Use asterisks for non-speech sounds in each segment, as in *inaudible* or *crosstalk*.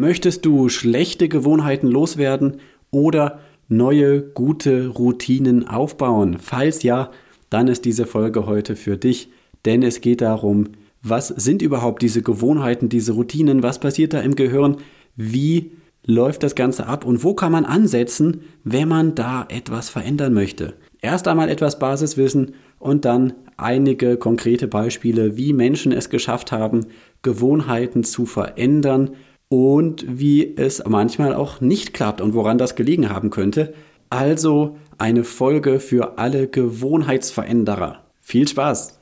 Möchtest du schlechte Gewohnheiten loswerden oder neue gute Routinen aufbauen? Falls ja, dann ist diese Folge heute für dich, denn es geht darum, was sind überhaupt diese Gewohnheiten, diese Routinen, was passiert da im Gehirn, wie läuft das Ganze ab und wo kann man ansetzen, wenn man da etwas verändern möchte. Erst einmal etwas Basiswissen und dann einige konkrete Beispiele, wie Menschen es geschafft haben, Gewohnheiten zu verändern und wie es manchmal auch nicht klappt und woran das gelegen haben könnte. Also eine Folge für alle Gewohnheitsveränderer. Viel Spaß!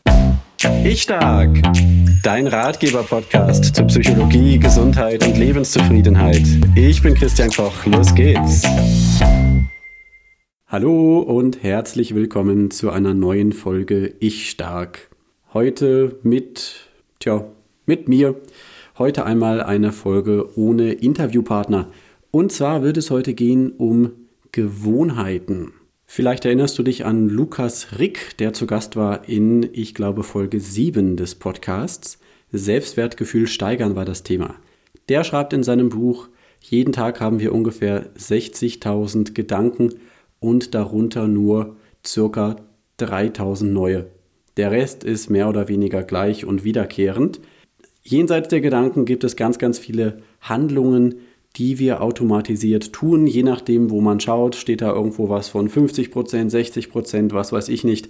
Ich stark! Dein Ratgeber-Podcast zu Psychologie, Gesundheit und Lebenszufriedenheit. Ich bin Christian Koch. Los geht's! Hallo und herzlich willkommen zu einer neuen Folge Ich stark. Heute mit, tja, mit mir. Heute einmal eine Folge ohne Interviewpartner. Und zwar wird es heute gehen um Gewohnheiten. Vielleicht erinnerst du dich an Lukas Rick, der zu Gast war in, ich glaube, Folge 7 des Podcasts. Selbstwertgefühl steigern war das Thema. Der schreibt in seinem Buch, jeden Tag haben wir ungefähr 60.000 Gedanken und darunter nur circa 3000 neue. Der Rest ist mehr oder weniger gleich und wiederkehrend. Jenseits der Gedanken gibt es ganz, ganz viele Handlungen, die wir automatisiert tun. Je nachdem, wo man schaut, steht da irgendwo was von 50 Prozent, 60 Prozent, was weiß ich nicht.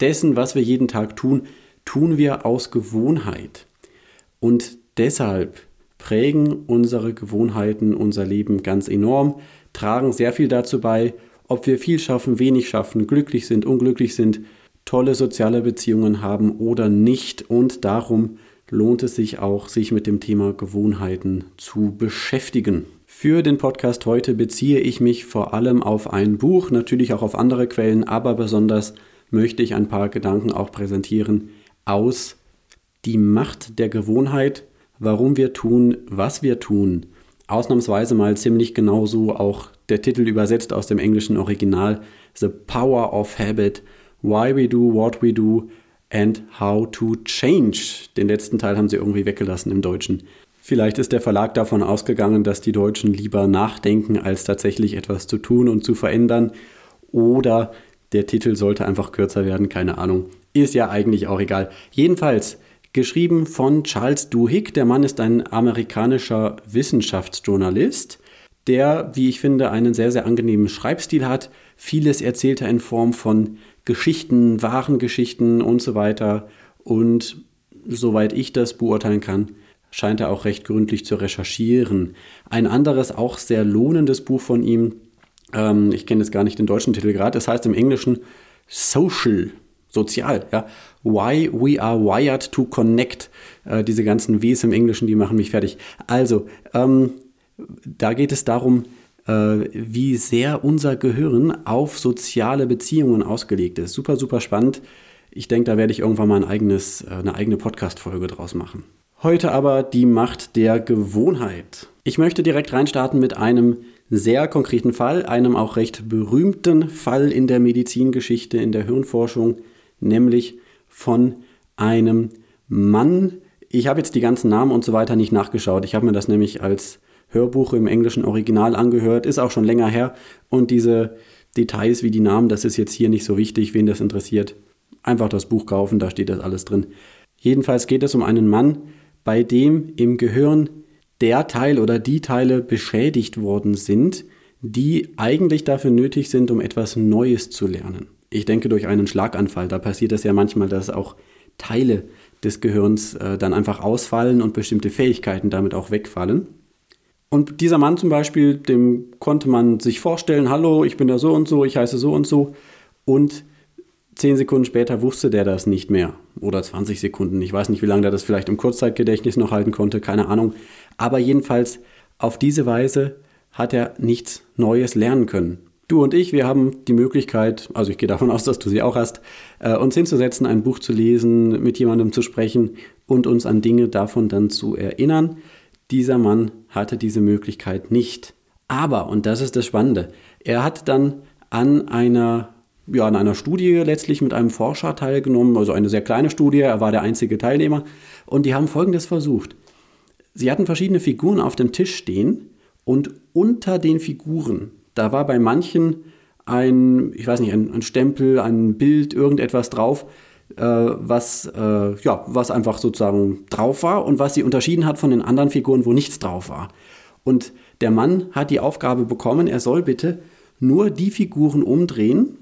Dessen, was wir jeden Tag tun, tun wir aus Gewohnheit. Und deshalb prägen unsere Gewohnheiten unser Leben ganz enorm, tragen sehr viel dazu bei, ob wir viel schaffen, wenig schaffen, glücklich sind, unglücklich sind, tolle soziale Beziehungen haben oder nicht. Und darum lohnt es sich auch, sich mit dem Thema Gewohnheiten zu beschäftigen. Für den Podcast heute beziehe ich mich vor allem auf ein Buch, natürlich auch auf andere Quellen, aber besonders möchte ich ein paar Gedanken auch präsentieren aus Die Macht der Gewohnheit, warum wir tun, was wir tun. Ausnahmsweise mal ziemlich genauso auch der Titel übersetzt aus dem englischen Original The Power of Habit, Why We Do What We Do and How to Change. Den letzten Teil haben sie irgendwie weggelassen im Deutschen. Vielleicht ist der Verlag davon ausgegangen, dass die Deutschen lieber nachdenken, als tatsächlich etwas zu tun und zu verändern. Oder der Titel sollte einfach kürzer werden, keine Ahnung. Ist ja eigentlich auch egal. Jedenfalls, geschrieben von Charles Duhigg. Der Mann ist ein amerikanischer Wissenschaftsjournalist, der, wie ich finde, einen sehr, sehr angenehmen Schreibstil hat. Vieles erzählt er in Form von Geschichten, wahren Geschichten und so weiter. Und soweit ich das beurteilen kann, scheint er auch recht gründlich zu recherchieren. Ein anderes, auch sehr lohnendes Buch von ihm, ähm, ich kenne jetzt gar nicht den deutschen Titel gerade, das heißt im Englischen Social, sozial, ja. Why we are wired to connect. Äh, diese ganzen Ws im Englischen, die machen mich fertig. Also, ähm, da geht es darum, wie sehr unser Gehirn auf soziale Beziehungen ausgelegt ist. Super, super spannend. Ich denke, da werde ich irgendwann mal ein eigenes, äh, eine eigene Podcast-Folge draus machen. Heute aber die Macht der Gewohnheit. Ich möchte direkt reinstarten mit einem sehr konkreten Fall, einem auch recht berühmten Fall in der Medizingeschichte, in der Hirnforschung, nämlich von einem Mann. Ich habe jetzt die ganzen Namen und so weiter nicht nachgeschaut. Ich habe mir das nämlich als Hörbuch im englischen Original angehört, ist auch schon länger her. Und diese Details wie die Namen, das ist jetzt hier nicht so wichtig, wen das interessiert. Einfach das Buch kaufen, da steht das alles drin. Jedenfalls geht es um einen Mann, bei dem im Gehirn der Teil oder die Teile beschädigt worden sind, die eigentlich dafür nötig sind, um etwas Neues zu lernen. Ich denke durch einen Schlaganfall, da passiert es ja manchmal, dass auch Teile des Gehirns äh, dann einfach ausfallen und bestimmte Fähigkeiten damit auch wegfallen. Und dieser Mann zum Beispiel, dem konnte man sich vorstellen, hallo, ich bin da so und so, ich heiße so und so. Und zehn Sekunden später wusste der das nicht mehr. Oder 20 Sekunden. Ich weiß nicht, wie lange der das vielleicht im Kurzzeitgedächtnis noch halten konnte, keine Ahnung. Aber jedenfalls, auf diese Weise hat er nichts Neues lernen können. Du und ich, wir haben die Möglichkeit, also ich gehe davon aus, dass du sie auch hast, äh, uns hinzusetzen, ein Buch zu lesen, mit jemandem zu sprechen und uns an Dinge davon dann zu erinnern. Dieser Mann hatte diese Möglichkeit nicht. Aber, und das ist das Spannende, er hat dann an einer, ja, an einer Studie letztlich mit einem Forscher teilgenommen, also eine sehr kleine Studie, er war der einzige Teilnehmer, und die haben Folgendes versucht. Sie hatten verschiedene Figuren auf dem Tisch stehen und unter den Figuren, da war bei manchen ein, ich weiß nicht, ein, ein Stempel, ein Bild, irgendetwas drauf, was, äh, ja, was einfach sozusagen drauf war und was sie unterschieden hat von den anderen Figuren, wo nichts drauf war. Und der Mann hat die Aufgabe bekommen, er soll bitte nur die Figuren umdrehen,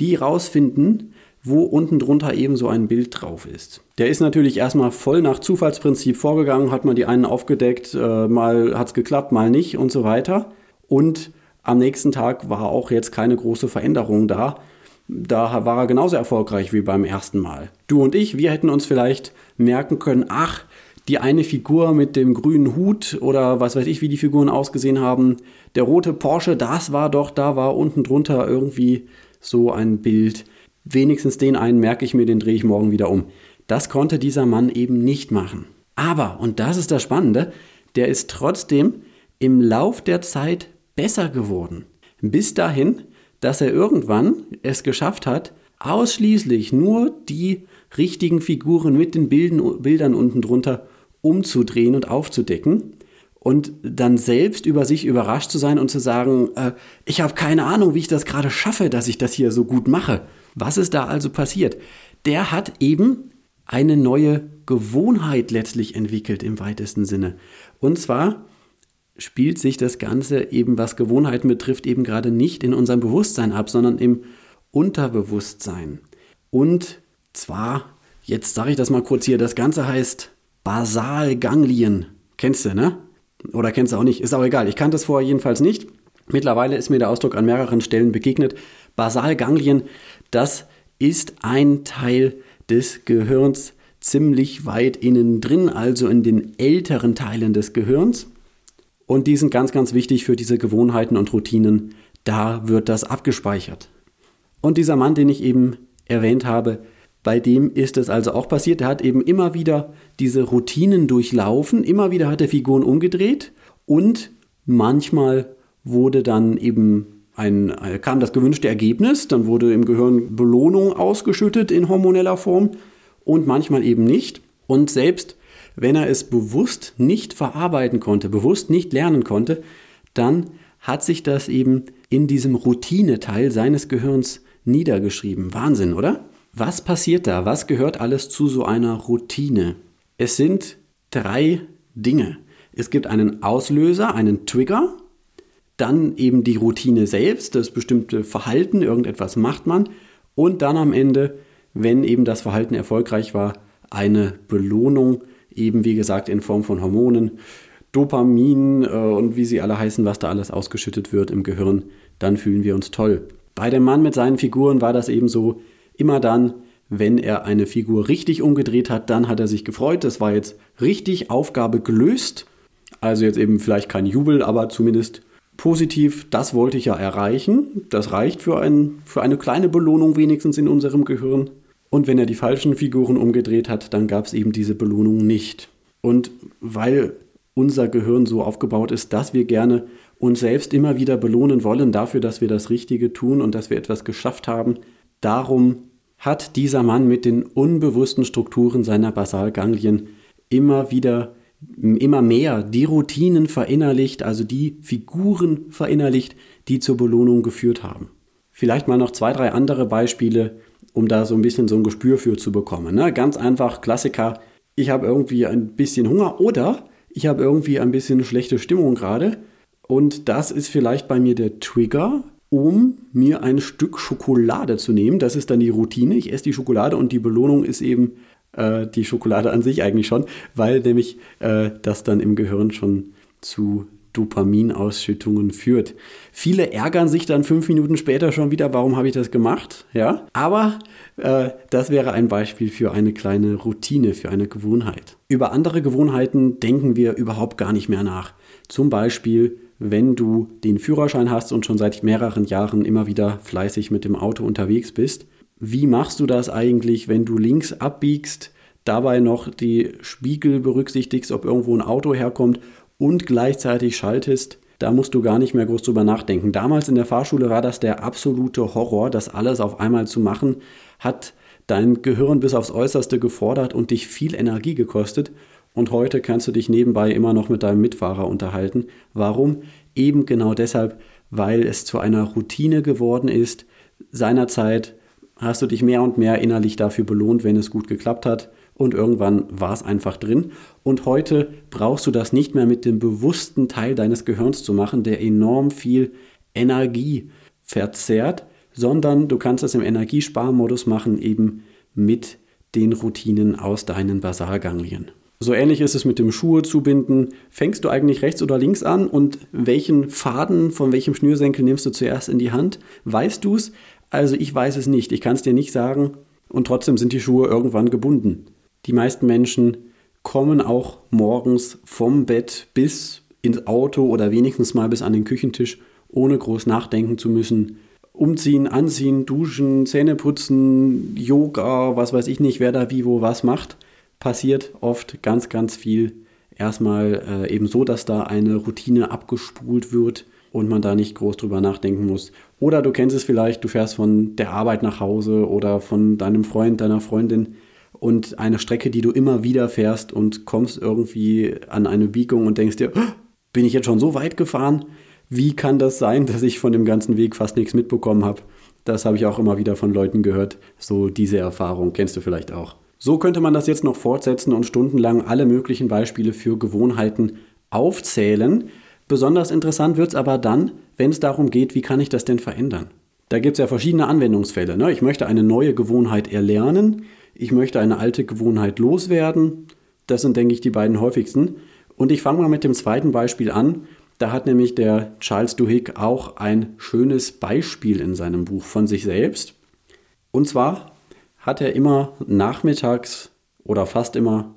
die rausfinden, wo unten drunter eben so ein Bild drauf ist. Der ist natürlich erstmal voll nach Zufallsprinzip vorgegangen, hat mal die einen aufgedeckt, äh, mal hat es geklappt, mal nicht und so weiter. Und am nächsten Tag war auch jetzt keine große Veränderung da. Da war er genauso erfolgreich wie beim ersten Mal. Du und ich, wir hätten uns vielleicht merken können, ach, die eine Figur mit dem grünen Hut oder was weiß ich, wie die Figuren ausgesehen haben, der rote Porsche, das war doch, da war unten drunter irgendwie so ein Bild wenigstens den einen merke ich mir, den drehe ich morgen wieder um. Das konnte dieser Mann eben nicht machen. Aber, und das ist das Spannende, der ist trotzdem im Lauf der Zeit besser geworden. Bis dahin, dass er irgendwann es geschafft hat, ausschließlich nur die richtigen Figuren mit den Bilden, Bildern unten drunter umzudrehen und aufzudecken und dann selbst über sich überrascht zu sein und zu sagen, äh, ich habe keine Ahnung, wie ich das gerade schaffe, dass ich das hier so gut mache. Was ist da also passiert? Der hat eben eine neue Gewohnheit letztlich entwickelt im weitesten Sinne. Und zwar spielt sich das Ganze eben, was Gewohnheiten betrifft, eben gerade nicht in unserem Bewusstsein ab, sondern im Unterbewusstsein. Und zwar, jetzt sage ich das mal kurz hier, das Ganze heißt Basalganglien. Kennst du, ne? Oder kennst du auch nicht? Ist auch egal. Ich kannte es vorher jedenfalls nicht. Mittlerweile ist mir der Ausdruck an mehreren Stellen begegnet. Basalganglien, das ist ein Teil des Gehirns ziemlich weit innen drin, also in den älteren Teilen des Gehirns. Und die sind ganz, ganz wichtig für diese Gewohnheiten und Routinen. Da wird das abgespeichert. Und dieser Mann, den ich eben erwähnt habe, bei dem ist es also auch passiert. Er hat eben immer wieder diese Routinen durchlaufen, immer wieder hat er Figuren umgedreht und manchmal wurde dann eben ein, äh, kam das gewünschte Ergebnis, dann wurde im Gehirn Belohnung ausgeschüttet in hormoneller Form und manchmal eben nicht. Und selbst wenn er es bewusst nicht verarbeiten konnte, bewusst nicht lernen konnte, dann hat sich das eben in diesem Routineteil seines Gehirns niedergeschrieben. Wahnsinn, oder? Was passiert da? Was gehört alles zu so einer Routine? Es sind drei Dinge. Es gibt einen Auslöser, einen Trigger, dann eben die Routine selbst, das bestimmte Verhalten, irgendetwas macht man und dann am Ende, wenn eben das Verhalten erfolgreich war, eine Belohnung, eben wie gesagt in Form von Hormonen, Dopamin äh, und wie sie alle heißen, was da alles ausgeschüttet wird im Gehirn, dann fühlen wir uns toll. Bei dem Mann mit seinen Figuren war das eben so, immer dann, wenn er eine Figur richtig umgedreht hat, dann hat er sich gefreut, das war jetzt richtig Aufgabe gelöst. Also jetzt eben vielleicht kein Jubel, aber zumindest positiv, das wollte ich ja erreichen. Das reicht für, ein, für eine kleine Belohnung wenigstens in unserem Gehirn. Und wenn er die falschen Figuren umgedreht hat, dann gab es eben diese Belohnung nicht. Und weil unser Gehirn so aufgebaut ist, dass wir gerne uns selbst immer wieder belohnen wollen dafür, dass wir das Richtige tun und dass wir etwas geschafft haben, darum hat dieser Mann mit den unbewussten Strukturen seiner Basalganglien immer wieder immer mehr die Routinen verinnerlicht, also die Figuren verinnerlicht, die zur Belohnung geführt haben. Vielleicht mal noch zwei, drei andere Beispiele, um da so ein bisschen so ein Gespür für zu bekommen. Ne? Ganz einfach, Klassiker, ich habe irgendwie ein bisschen Hunger oder ich habe irgendwie ein bisschen schlechte Stimmung gerade und das ist vielleicht bei mir der Trigger, um mir ein Stück Schokolade zu nehmen. Das ist dann die Routine. Ich esse die Schokolade und die Belohnung ist eben äh, die Schokolade an sich eigentlich schon, weil nämlich äh, das dann im Gehirn schon zu Dopaminausschüttungen führt. Viele ärgern sich dann fünf Minuten später schon wieder, warum habe ich das gemacht? Ja, aber äh, das wäre ein Beispiel für eine kleine Routine, für eine Gewohnheit. Über andere Gewohnheiten denken wir überhaupt gar nicht mehr nach. Zum Beispiel, wenn du den Führerschein hast und schon seit mehreren Jahren immer wieder fleißig mit dem Auto unterwegs bist, wie machst du das eigentlich, wenn du links abbiegst, dabei noch die Spiegel berücksichtigst, ob irgendwo ein Auto herkommt und gleichzeitig schaltest? Da musst du gar nicht mehr groß drüber nachdenken. Damals in der Fahrschule war das der absolute Horror, das alles auf einmal zu machen, hat dein Gehirn bis aufs Äußerste gefordert und dich viel Energie gekostet. und heute kannst du dich nebenbei immer noch mit deinem Mitfahrer unterhalten. Warum? Eben genau deshalb, weil es zu einer Routine geworden ist. Seinerzeit hast du dich mehr und mehr innerlich dafür belohnt, wenn es gut geklappt hat. Und irgendwann war es einfach drin. Und heute brauchst du das nicht mehr mit dem bewussten Teil deines Gehirns zu machen, der enorm viel Energie verzehrt, sondern du kannst es im Energiesparmodus machen, eben mit den Routinen aus deinen Basalganglien. So ähnlich ist es mit dem Schuhe zubinden. Fängst du eigentlich rechts oder links an und welchen Faden von welchem Schnürsenkel nimmst du zuerst in die Hand? Weißt du es? Also ich weiß es nicht. Ich kann es dir nicht sagen. Und trotzdem sind die Schuhe irgendwann gebunden. Die meisten Menschen kommen auch morgens vom Bett bis ins Auto oder wenigstens mal bis an den Küchentisch, ohne groß nachdenken zu müssen. Umziehen, anziehen, duschen, Zähne putzen, Yoga, was weiß ich nicht, wer da wie wo was macht passiert oft ganz, ganz viel. Erstmal äh, eben so, dass da eine Routine abgespult wird und man da nicht groß drüber nachdenken muss. Oder du kennst es vielleicht, du fährst von der Arbeit nach Hause oder von deinem Freund, deiner Freundin und eine Strecke, die du immer wieder fährst und kommst irgendwie an eine Biegung und denkst dir, oh, bin ich jetzt schon so weit gefahren? Wie kann das sein, dass ich von dem ganzen Weg fast nichts mitbekommen habe? Das habe ich auch immer wieder von Leuten gehört. So diese Erfahrung kennst du vielleicht auch. So könnte man das jetzt noch fortsetzen und stundenlang alle möglichen Beispiele für Gewohnheiten aufzählen. Besonders interessant wird es aber dann, wenn es darum geht, wie kann ich das denn verändern? Da gibt es ja verschiedene Anwendungsfälle. Ne? Ich möchte eine neue Gewohnheit erlernen, ich möchte eine alte Gewohnheit loswerden. Das sind, denke ich, die beiden häufigsten. Und ich fange mal mit dem zweiten Beispiel an. Da hat nämlich der Charles Duhigg auch ein schönes Beispiel in seinem Buch von sich selbst. Und zwar hat er immer nachmittags oder fast immer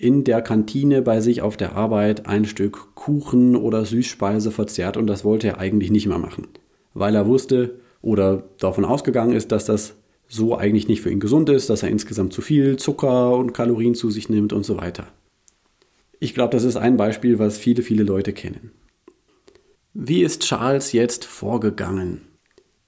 in der Kantine bei sich auf der Arbeit ein Stück Kuchen oder Süßspeise verzehrt und das wollte er eigentlich nicht mehr machen, weil er wusste oder davon ausgegangen ist, dass das so eigentlich nicht für ihn gesund ist, dass er insgesamt zu viel Zucker und Kalorien zu sich nimmt und so weiter. Ich glaube, das ist ein Beispiel, was viele, viele Leute kennen. Wie ist Charles jetzt vorgegangen?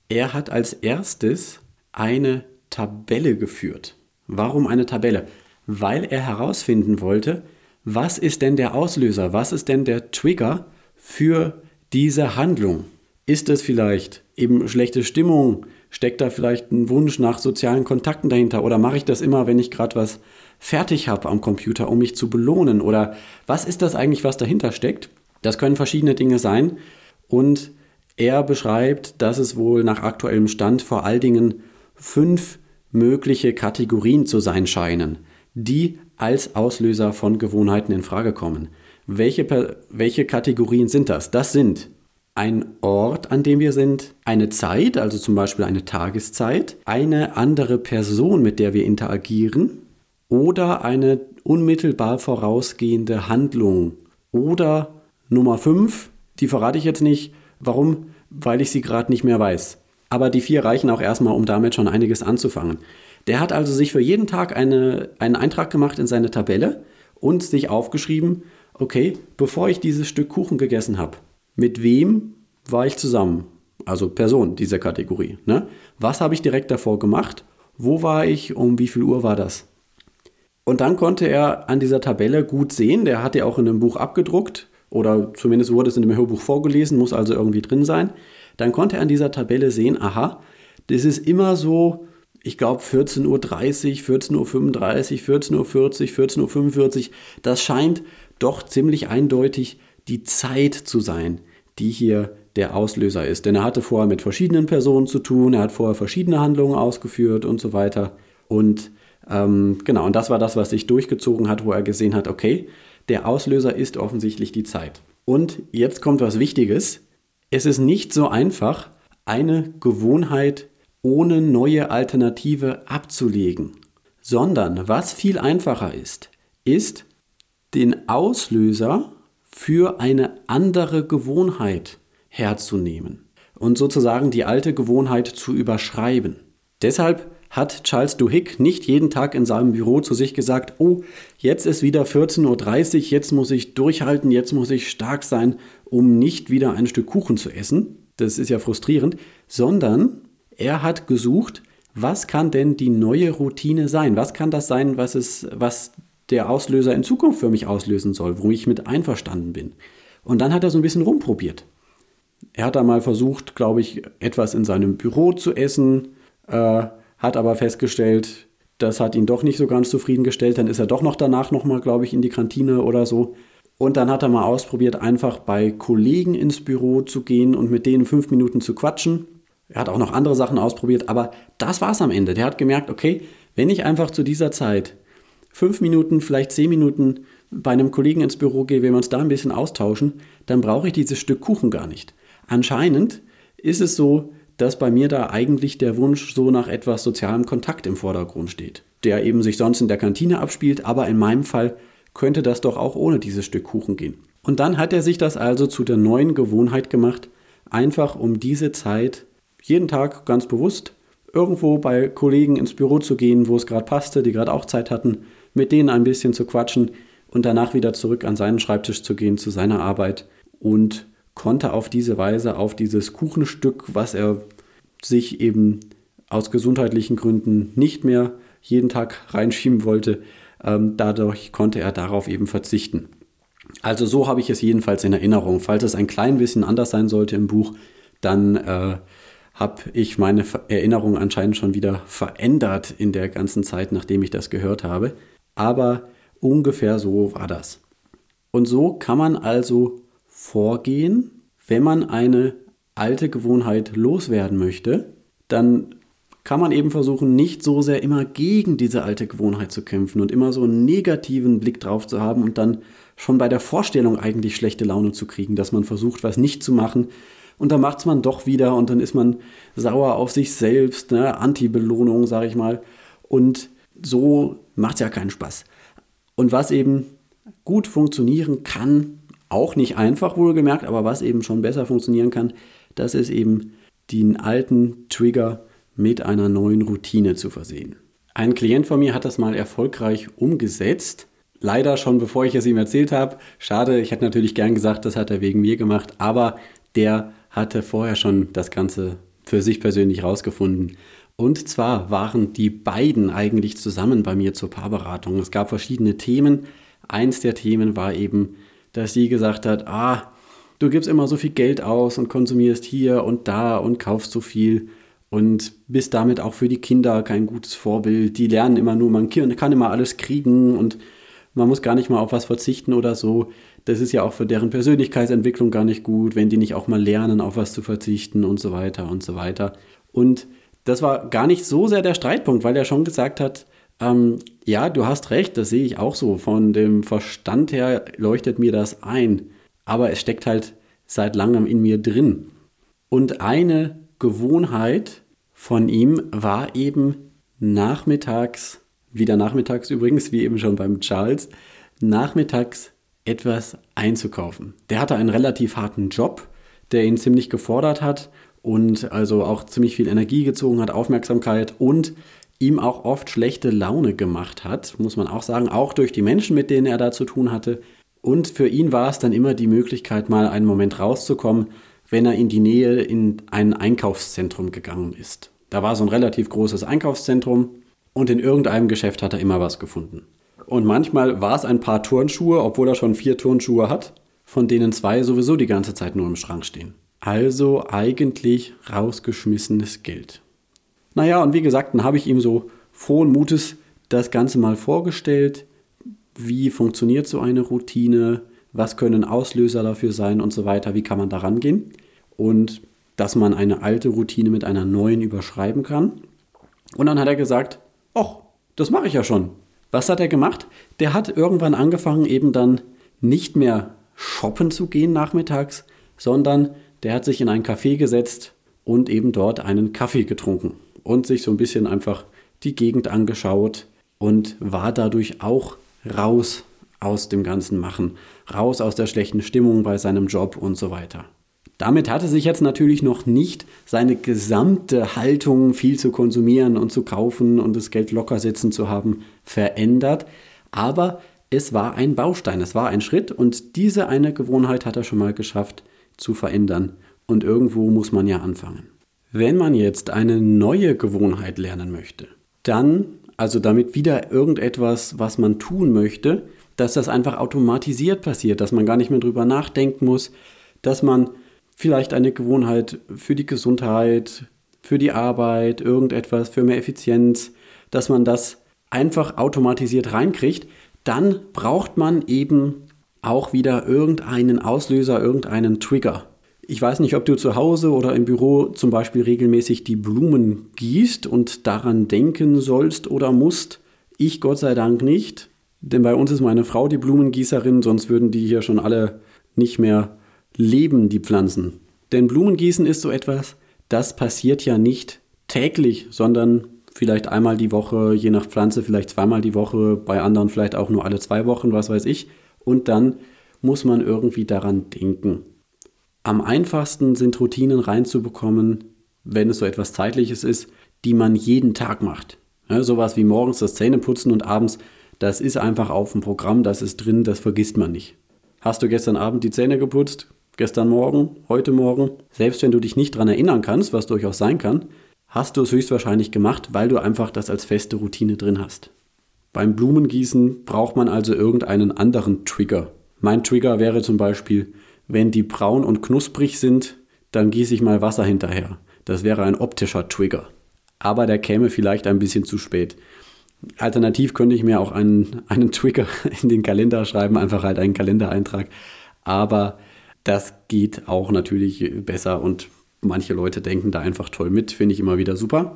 Er hat als erstes eine Tabelle geführt. Warum eine Tabelle? Weil er herausfinden wollte, was ist denn der Auslöser, was ist denn der Trigger für diese Handlung? Ist es vielleicht eben schlechte Stimmung? Steckt da vielleicht ein Wunsch nach sozialen Kontakten dahinter? Oder mache ich das immer, wenn ich gerade was fertig habe am Computer, um mich zu belohnen? Oder was ist das eigentlich, was dahinter steckt? Das können verschiedene Dinge sein. Und er beschreibt, dass es wohl nach aktuellem Stand vor allen Dingen fünf mögliche Kategorien zu sein scheinen, die als Auslöser von Gewohnheiten in Frage kommen. Welche, welche Kategorien sind das? Das sind ein Ort, an dem wir sind, eine Zeit, also zum Beispiel eine Tageszeit, eine andere Person, mit der wir interagieren oder eine unmittelbar vorausgehende Handlung. Oder Nummer 5, die verrate ich jetzt nicht. Warum? Weil ich sie gerade nicht mehr weiß. Aber die vier reichen auch erstmal, um damit schon einiges anzufangen. Der hat also sich für jeden Tag eine, einen Eintrag gemacht in seine Tabelle und sich aufgeschrieben, okay, bevor ich dieses Stück Kuchen gegessen habe, mit wem war ich zusammen? Also Person dieser Kategorie. Ne? Was habe ich direkt davor gemacht? Wo war ich? Um wie viel Uhr war das? Und dann konnte er an dieser Tabelle gut sehen, der hat ja auch in einem Buch abgedruckt oder zumindest wurde es in dem Hörbuch vorgelesen, muss also irgendwie drin sein dann konnte er an dieser Tabelle sehen, aha, das ist immer so, ich glaube 14.30 Uhr, 14.35 Uhr, 14.40 Uhr, 14.45 Uhr. Das scheint doch ziemlich eindeutig die Zeit zu sein, die hier der Auslöser ist. Denn er hatte vorher mit verschiedenen Personen zu tun, er hat vorher verschiedene Handlungen ausgeführt und so weiter. Und ähm, genau, und das war das, was sich durchgezogen hat, wo er gesehen hat, okay, der Auslöser ist offensichtlich die Zeit. Und jetzt kommt was Wichtiges. Es ist nicht so einfach, eine Gewohnheit ohne neue Alternative abzulegen, sondern was viel einfacher ist, ist den Auslöser für eine andere Gewohnheit herzunehmen und sozusagen die alte Gewohnheit zu überschreiben. Deshalb hat Charles Duhigg nicht jeden Tag in seinem Büro zu sich gesagt, oh, jetzt ist wieder 14.30 Uhr, jetzt muss ich durchhalten, jetzt muss ich stark sein, um nicht wieder ein Stück Kuchen zu essen. Das ist ja frustrierend, sondern er hat gesucht, was kann denn die neue Routine sein? Was kann das sein, was, es, was der Auslöser in Zukunft für mich auslösen soll, wo ich mit einverstanden bin. Und dann hat er so ein bisschen rumprobiert. Er hat da mal versucht, glaube ich, etwas in seinem Büro zu essen, äh, hat aber festgestellt, das hat ihn doch nicht so ganz zufriedengestellt. Dann ist er doch noch danach nochmal, glaube ich, in die Kantine oder so. Und dann hat er mal ausprobiert, einfach bei Kollegen ins Büro zu gehen und mit denen fünf Minuten zu quatschen. Er hat auch noch andere Sachen ausprobiert, aber das war es am Ende. Der hat gemerkt, okay, wenn ich einfach zu dieser Zeit fünf Minuten, vielleicht zehn Minuten bei einem Kollegen ins Büro gehe, wenn wir uns da ein bisschen austauschen, dann brauche ich dieses Stück Kuchen gar nicht. Anscheinend ist es so, dass bei mir da eigentlich der Wunsch so nach etwas sozialem Kontakt im Vordergrund steht, der eben sich sonst in der Kantine abspielt, aber in meinem Fall könnte das doch auch ohne dieses Stück Kuchen gehen. Und dann hat er sich das also zu der neuen Gewohnheit gemacht, einfach um diese Zeit jeden Tag ganz bewusst irgendwo bei Kollegen ins Büro zu gehen, wo es gerade passte, die gerade auch Zeit hatten, mit denen ein bisschen zu quatschen und danach wieder zurück an seinen Schreibtisch zu gehen, zu seiner Arbeit und konnte auf diese Weise auf dieses Kuchenstück, was er sich eben aus gesundheitlichen Gründen nicht mehr jeden Tag reinschieben wollte, ähm, dadurch konnte er darauf eben verzichten. Also so habe ich es jedenfalls in Erinnerung. Falls es ein klein bisschen anders sein sollte im Buch, dann äh, habe ich meine Erinnerung anscheinend schon wieder verändert in der ganzen Zeit, nachdem ich das gehört habe. Aber ungefähr so war das. Und so kann man also vorgehen, wenn man eine alte Gewohnheit loswerden möchte, dann kann man eben versuchen, nicht so sehr immer gegen diese alte Gewohnheit zu kämpfen und immer so einen negativen Blick drauf zu haben und dann schon bei der Vorstellung eigentlich schlechte Laune zu kriegen, dass man versucht, was nicht zu machen und dann macht es man doch wieder und dann ist man sauer auf sich selbst, ne? Anti-Belohnung, sage ich mal. Und so macht es ja keinen Spaß. Und was eben gut funktionieren kann, auch nicht einfach wohlgemerkt, aber was eben schon besser funktionieren kann, das ist eben den alten Trigger mit einer neuen Routine zu versehen. Ein Klient von mir hat das mal erfolgreich umgesetzt. Leider schon bevor ich es ihm erzählt habe. Schade, ich hätte natürlich gern gesagt, das hat er wegen mir gemacht, aber der hatte vorher schon das Ganze für sich persönlich rausgefunden. Und zwar waren die beiden eigentlich zusammen bei mir zur Paarberatung. Es gab verschiedene Themen. Eins der Themen war eben, dass sie gesagt hat, ah, du gibst immer so viel Geld aus und konsumierst hier und da und kaufst so viel und bist damit auch für die Kinder kein gutes Vorbild. Die lernen immer nur, man kann immer alles kriegen und man muss gar nicht mal auf was verzichten oder so. Das ist ja auch für deren Persönlichkeitsentwicklung gar nicht gut, wenn die nicht auch mal lernen, auf was zu verzichten und so weiter und so weiter. Und das war gar nicht so sehr der Streitpunkt, weil er schon gesagt hat, ähm, ja, du hast recht, das sehe ich auch so. Von dem Verstand her leuchtet mir das ein. Aber es steckt halt seit langem in mir drin. Und eine Gewohnheit von ihm war eben nachmittags, wieder nachmittags übrigens, wie eben schon beim Charles, nachmittags etwas einzukaufen. Der hatte einen relativ harten Job, der ihn ziemlich gefordert hat und also auch ziemlich viel Energie gezogen hat, Aufmerksamkeit und ihm auch oft schlechte Laune gemacht hat, muss man auch sagen, auch durch die Menschen, mit denen er da zu tun hatte. Und für ihn war es dann immer die Möglichkeit, mal einen Moment rauszukommen, wenn er in die Nähe in ein Einkaufszentrum gegangen ist. Da war so ein relativ großes Einkaufszentrum und in irgendeinem Geschäft hat er immer was gefunden. Und manchmal war es ein paar Turnschuhe, obwohl er schon vier Turnschuhe hat, von denen zwei sowieso die ganze Zeit nur im Schrank stehen. Also eigentlich rausgeschmissenes Geld. Naja, und wie gesagt, dann habe ich ihm so frohen Mutes das Ganze mal vorgestellt. Wie funktioniert so eine Routine? Was können Auslöser dafür sein und so weiter? Wie kann man da rangehen? Und dass man eine alte Routine mit einer neuen überschreiben kann. Und dann hat er gesagt, ach, das mache ich ja schon. Was hat er gemacht? Der hat irgendwann angefangen, eben dann nicht mehr shoppen zu gehen nachmittags, sondern der hat sich in ein Café gesetzt und eben dort einen Kaffee getrunken und sich so ein bisschen einfach die Gegend angeschaut und war dadurch auch raus aus dem ganzen Machen, raus aus der schlechten Stimmung bei seinem Job und so weiter. Damit hatte sich jetzt natürlich noch nicht seine gesamte Haltung, viel zu konsumieren und zu kaufen und das Geld locker sitzen zu haben, verändert. Aber es war ein Baustein, es war ein Schritt und diese eine Gewohnheit hat er schon mal geschafft zu verändern. Und irgendwo muss man ja anfangen. Wenn man jetzt eine neue Gewohnheit lernen möchte, dann Also damit wieder irgendetwas, was man tun möchte, dass das einfach automatisiert passiert, dass man gar nicht mehr drüber nachdenken muss, dass man vielleicht eine Gewohnheit für die Gesundheit, für die Arbeit, irgendetwas für mehr Effizienz, dass man das einfach automatisiert reinkriegt, dann braucht man eben auch wieder irgendeinen Auslöser, irgendeinen Trigger. Ich weiß nicht, ob du zu Hause oder im Büro zum Beispiel regelmäßig die Blumen gießt und daran denken sollst oder musst. Ich Gott sei Dank nicht, denn bei uns ist meine Frau die Blumengießerin, sonst würden die hier schon alle nicht mehr leben, die Pflanzen. Denn Blumengießen ist so etwas, das passiert ja nicht täglich, sondern vielleicht einmal die Woche, je nach Pflanze vielleicht zweimal die Woche, bei anderen vielleicht auch nur alle zwei Wochen, was weiß ich. Und dann muss man irgendwie daran denken. Am einfachsten sind Routinen reinzubekommen, wenn es so etwas Zeitliches ist, die man jeden Tag macht. Ja, sowas wie morgens das Zähneputzen und abends, das ist einfach auf dem Programm, das ist drin, das vergisst man nicht. Hast du gestern Abend die Zähne geputzt? Gestern Morgen? Heute Morgen? Selbst wenn du dich nicht daran erinnern kannst, was durchaus sein kann, hast du es höchstwahrscheinlich gemacht, weil du einfach das als feste Routine drin hast. Beim Blumengießen braucht man also irgendeinen anderen Trigger. Mein Trigger wäre zum Beispiel, wenn die braun und knusprig sind, dann gieße ich mal Wasser hinterher. Das wäre ein optischer Trigger. Aber der käme vielleicht ein bisschen zu spät. Alternativ könnte ich mir auch einen, *laughs* einen Trigger in den Kalender schreiben, einfach halt einen Kalendereintrag. Aber das geht auch natürlich besser und manche Leute denken da einfach toll mit, finde ich immer wieder super.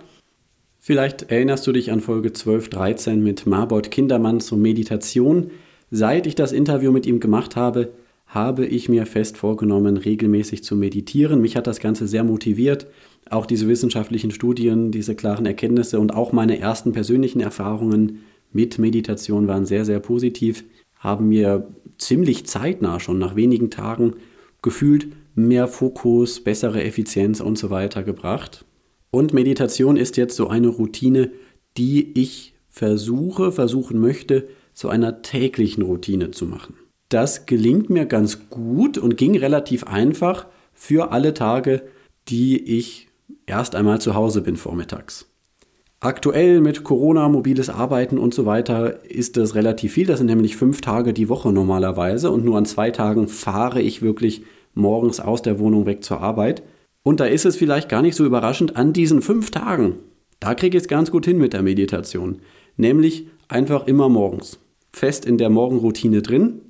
Vielleicht erinnerst du dich an Folge 12, 13 mit Marbot Kindermann zur Meditation. Seit ich das Interview mit ihm gemacht habe, habe ich mir fest vorgenommen, regelmäßig zu meditieren. Mich hat das Ganze sehr motiviert. Auch diese wissenschaftlichen Studien, diese klaren Erkenntnisse und auch meine ersten persönlichen Erfahrungen mit Meditation waren sehr, sehr positiv, haben mir ziemlich zeitnah schon nach wenigen Tagen gefühlt mehr Fokus, bessere Effizienz und so weiter gebracht. Und Meditation ist jetzt so eine Routine, die ich versuche, versuchen möchte, zu einer täglichen Routine zu machen. Das gelingt mir ganz gut und ging relativ einfach für alle Tage, die ich erst einmal zu Hause bin vormittags. Aktuell mit Corona, mobiles Arbeiten und so weiter ist das relativ viel. Das sind nämlich fünf Tage die Woche normalerweise und nur an zwei Tagen fahre ich wirklich morgens aus der Wohnung weg zur Arbeit. Und da ist es vielleicht gar nicht so überraschend, an diesen fünf Tagen, da kriege ich es ganz gut hin mit der Meditation. Nämlich einfach immer morgens. Fest in der Morgenroutine drin,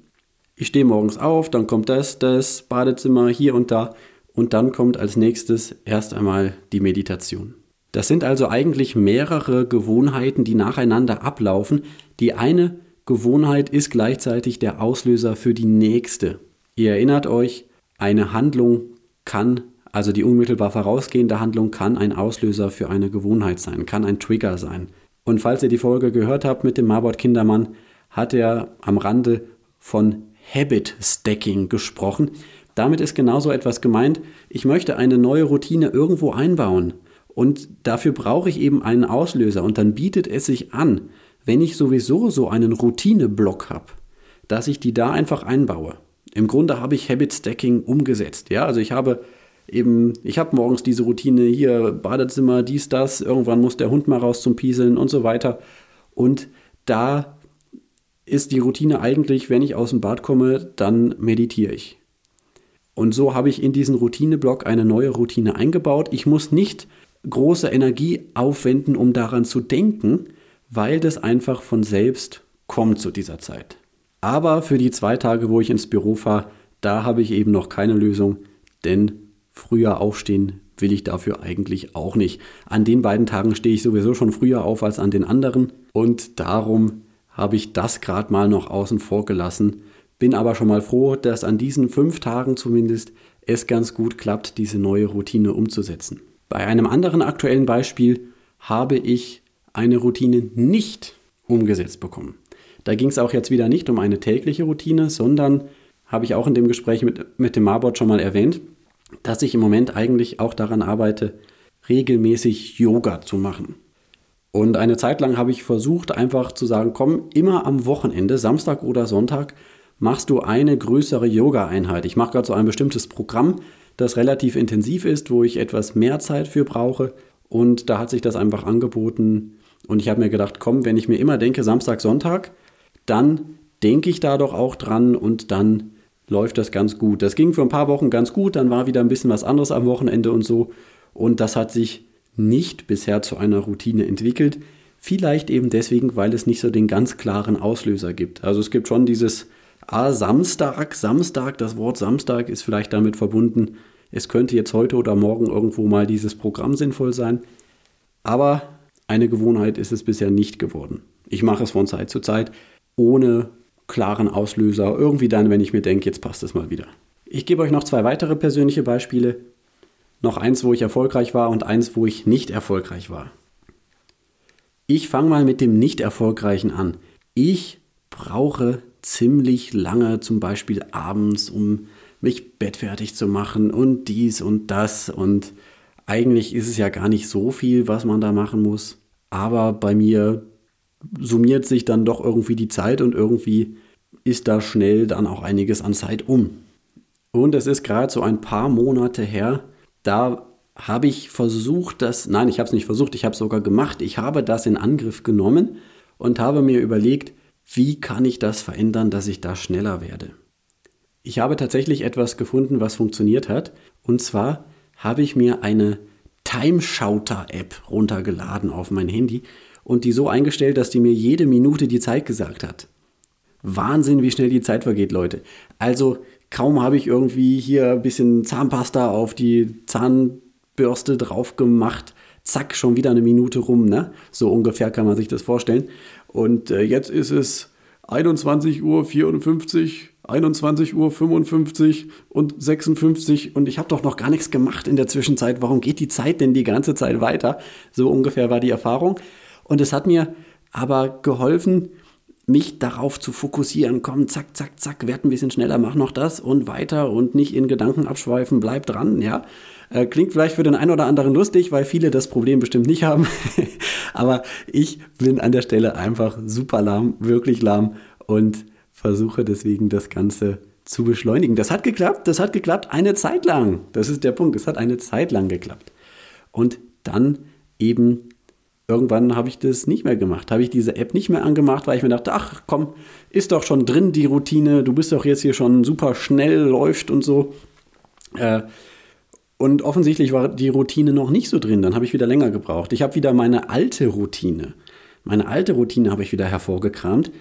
ich stehe morgens auf, dann kommt das, das Badezimmer hier und da und dann kommt als nächstes erst einmal die Meditation. Das sind also eigentlich mehrere Gewohnheiten, die nacheinander ablaufen. Die eine Gewohnheit ist gleichzeitig der Auslöser für die nächste. Ihr erinnert euch, eine Handlung kann, also die unmittelbar vorausgehende Handlung kann ein Auslöser für eine Gewohnheit sein, kann ein Trigger sein. Und falls ihr die Folge gehört habt mit dem Marbot Kindermann, hat er am Rande von Habit Stacking gesprochen. Damit ist genauso etwas gemeint. Ich möchte eine neue Routine irgendwo einbauen. Und dafür brauche ich eben einen Auslöser. Und dann bietet es sich an, wenn ich sowieso so einen Routineblock habe, dass ich die da einfach einbaue. Im Grunde habe ich Habit Stacking umgesetzt. Ja, also ich habe eben, ich habe morgens diese Routine hier, Badezimmer, dies, das, irgendwann muss der Hund mal raus zum Pieseln und so weiter. Und da ist die Routine eigentlich, wenn ich aus dem Bad komme, dann meditiere ich. Und so habe ich in diesen Routineblock eine neue Routine eingebaut. Ich muss nicht große Energie aufwenden, um daran zu denken, weil das einfach von selbst kommt zu dieser Zeit. Aber für die zwei Tage, wo ich ins Büro fahre, da habe ich eben noch keine Lösung, denn früher aufstehen will ich dafür eigentlich auch nicht. An den beiden Tagen stehe ich sowieso schon früher auf als an den anderen und darum habe ich das gerade mal noch außen vor gelassen. Bin aber schon mal froh, dass an diesen fünf Tagen zumindest es ganz gut klappt, diese neue Routine umzusetzen. Bei einem anderen aktuellen Beispiel habe ich eine Routine nicht umgesetzt bekommen. Da ging es auch jetzt wieder nicht um eine tägliche Routine, sondern habe ich auch in dem Gespräch mit, mit dem Marbot schon mal erwähnt, dass ich im Moment eigentlich auch daran arbeite, regelmäßig Yoga zu machen. Und eine Zeit lang habe ich versucht, einfach zu sagen, komm, immer am Wochenende, Samstag oder Sonntag, machst du eine größere Yoga-Einheit. Ich mache gerade so ein bestimmtes Programm, das relativ intensiv ist, wo ich etwas mehr Zeit für brauche. Und da hat sich das einfach angeboten, Und ich habe mir gedacht, komm, wenn ich mir immer denke, Samstag, Sonntag, dann denke ich da doch auch dran und dann läuft das ganz gut. Das ging für ein paar Wochen ganz gut, dann war wieder ein bisschen was anderes am Wochenende und so. Und das hat sich nicht bisher zu einer Routine entwickelt. Vielleicht eben deswegen, weil es nicht so den ganz klaren Auslöser gibt. Also es gibt schon dieses Ah, Samstag, Samstag, das Wort Samstag ist vielleicht damit verbunden, es könnte jetzt heute oder morgen irgendwo mal dieses Programm sinnvoll sein. Aber eine Gewohnheit ist es bisher nicht geworden. Ich mache es von Zeit zu Zeit ohne klaren Auslöser. Irgendwie dann, wenn ich mir denke, jetzt passt es mal wieder. Ich gebe euch noch zwei weitere persönliche Beispiele. Noch eins, wo ich erfolgreich war und eins, wo ich nicht erfolgreich war. Ich fange mal mit dem nicht erfolgreichen an. Ich brauche ziemlich lange, zum Beispiel abends, um mich bettfertig zu machen und dies und das. Und eigentlich ist es ja gar nicht so viel, was man da machen muss. Aber bei mir summiert sich dann doch irgendwie die Zeit und irgendwie ist da schnell dann auch einiges an Zeit um. Und es ist gerade so ein paar Monate her, da habe ich versucht, das, nein, ich habe es nicht versucht, ich habe es sogar gemacht, ich habe das in Angriff genommen und habe mir überlegt, wie kann ich das verändern, dass ich da schneller werde? Ich habe tatsächlich etwas gefunden, was funktioniert hat. Und zwar habe ich mir eine Timeshouter-App runtergeladen auf mein Handy und die so eingestellt, dass die mir jede Minute die Zeit gesagt hat. Wahnsinn, wie schnell die Zeit vergeht, Leute. Also kaum habe ich irgendwie hier ein bisschen Zahnpasta auf die Zahnbürste drauf gemacht, zack, schon wieder eine Minute rum, ne? So ungefähr kann man sich das vorstellen. Und äh, jetzt ist es 21 Uhr 54, 21 Uhr 55 und 56 und ich habe doch noch gar nichts gemacht in der Zwischenzeit. Warum geht die Zeit denn die ganze Zeit weiter? So ungefähr war die Erfahrung. Und es hat mir aber geholfen, mich darauf zu fokussieren. Komm, zack, zack, zack, werd ein bisschen schneller, mach noch das und weiter und nicht in Gedanken abschweifen, bleib dran, ja. Äh, klingt vielleicht für den einen oder anderen lustig, weil viele das Problem bestimmt nicht haben. *laughs* Aber ich bin an der Stelle einfach super lahm, wirklich lahm und versuche deswegen das Ganze zu beschleunigen. Das hat geklappt, das hat geklappt eine Zeit lang. Das ist der Punkt, es hat eine Zeit lang geklappt. Und dann eben irgendwann habe ich das nicht mehr gemacht. Habe ich diese App nicht mehr angemacht, weil ich mir dachte, ach komm, ist doch schon drin die Routine, du bist doch jetzt hier schon super schnell, läuft und so. Äh, und offensichtlich war die Routine noch nicht so drin. Dann habe ich wieder länger gebraucht. Ich habe wieder meine alte Routine. Meine alte Routine habe ich wieder hervorgekramt.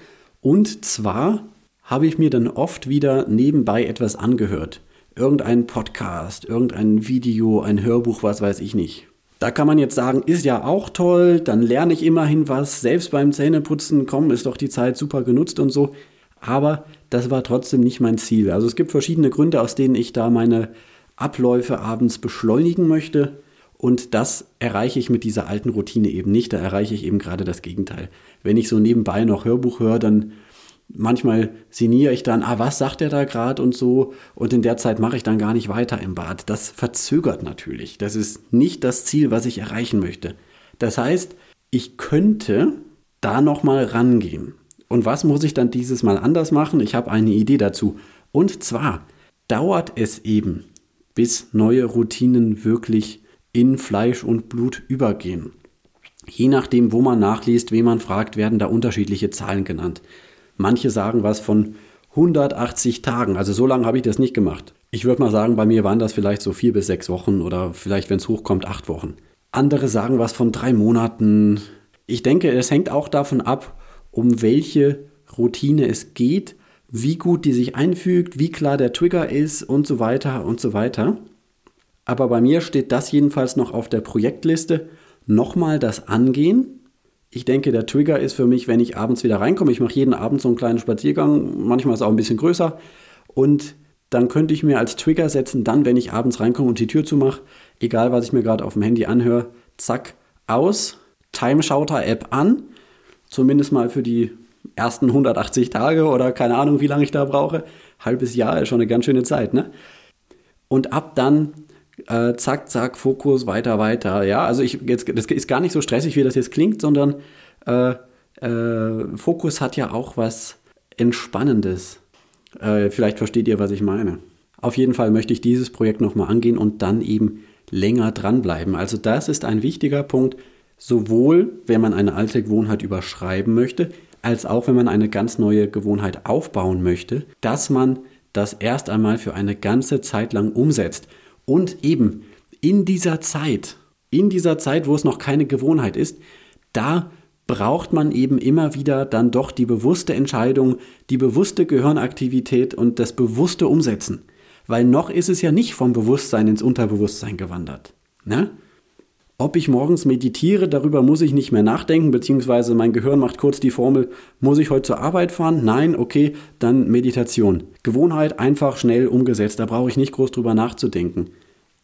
Und zwar habe ich mir dann oft wieder nebenbei etwas angehört. Irgendein Podcast, irgendein Video, ein Hörbuch, was weiß ich nicht. Da kann man jetzt sagen, ist ja auch toll, dann lerne ich immerhin was. Selbst beim Zähneputzen, komm, ist doch die Zeit super genutzt und so. Aber das war trotzdem nicht mein Ziel. Also es gibt verschiedene Gründe, aus denen ich da meine Abläufe abends beschleunigen möchte. Und das erreiche ich mit dieser alten Routine eben nicht. Da erreiche ich eben gerade das Gegenteil. Wenn ich so nebenbei noch Hörbuch höre, dann manchmal sinniere ich dann, ah, was sagt er da gerade und so. Und in der Zeit mache ich dann gar nicht weiter im Bad. Das verzögert natürlich. Das ist nicht das Ziel, was ich erreichen möchte. Das heißt, ich könnte da nochmal rangehen. Und was muss ich dann dieses Mal anders machen? Ich habe eine Idee dazu. Und zwar dauert es eben bis neue Routinen wirklich in Fleisch und Blut übergehen. Je nachdem, wo man nachliest, wen man fragt, werden da unterschiedliche Zahlen genannt. Manche sagen was von 180 Tagen. Also so lange habe ich das nicht gemacht. Ich würde mal sagen, bei mir waren das vielleicht so vier bis sechs Wochen oder vielleicht, wenn es hochkommt, acht Wochen. Andere sagen was von drei Monaten. Ich denke, es hängt auch davon ab, um welche Routine es geht wie gut die sich einfügt, wie klar der Trigger ist und so weiter und so weiter. Aber bei mir steht das jedenfalls noch auf der Projektliste. Nochmal das Angehen. Ich denke, der Trigger ist für mich, wenn ich abends wieder reinkomme. Ich mache jeden Abend so einen kleinen Spaziergang, manchmal ist auch ein bisschen größer. Und dann könnte ich mir als Trigger setzen, dann, wenn ich abends reinkomme und die Tür zumache, egal was ich mir gerade auf dem Handy anhöre, zack, aus, Timeshouter-App an, zumindest mal für die ersten 180 Tage oder keine Ahnung, wie lange ich da brauche. Halbes Jahr ist schon eine ganz schöne Zeit, ne? Und ab dann äh, zack, zack, Fokus, weiter, weiter. Ja, also ich, jetzt, das ist gar nicht so stressig, wie das jetzt klingt, sondern äh, äh, Fokus hat ja auch was Entspannendes. Äh, vielleicht versteht ihr, was ich meine. Auf jeden Fall möchte ich dieses Projekt nochmal angehen und dann eben länger dranbleiben. Also das ist ein wichtiger Punkt. Sowohl, wenn man eine alte Gewohnheit überschreiben möchte, als auch wenn man eine ganz neue Gewohnheit aufbauen möchte, dass man das erst einmal für eine ganze Zeit lang umsetzt. Und eben in dieser Zeit, in dieser Zeit, wo es noch keine Gewohnheit ist, da braucht man eben immer wieder dann doch die bewusste Entscheidung, die bewusste Gehirnaktivität und das bewusste Umsetzen. Weil noch ist es ja nicht vom Bewusstsein ins Unterbewusstsein gewandert. Ne? Ob ich morgens meditiere, darüber muss ich nicht mehr nachdenken, beziehungsweise mein Gehirn macht kurz die Formel, muss ich heute zur Arbeit fahren? Nein, okay, dann Meditation. Gewohnheit einfach schnell umgesetzt, da brauche ich nicht groß drüber nachzudenken.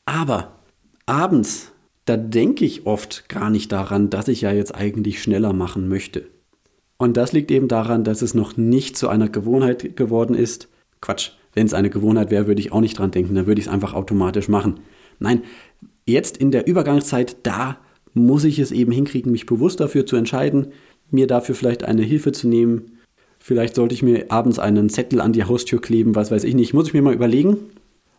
Aber abends, da denke ich oft gar nicht daran, dass ich ja jetzt eigentlich schneller machen möchte. Und das liegt eben daran, dass es noch nicht zu einer Gewohnheit geworden ist. Quatsch, wenn es eine Gewohnheit wäre, würde ich auch nicht dran denken, dann würde ich es einfach automatisch machen. Nein, Jetzt in der Übergangszeit, da muss ich es eben hinkriegen, mich bewusst dafür zu entscheiden, mir dafür vielleicht eine Hilfe zu nehmen. Vielleicht sollte ich mir abends einen Zettel an die Haustür kleben, was weiß ich nicht, muss ich mir mal überlegen.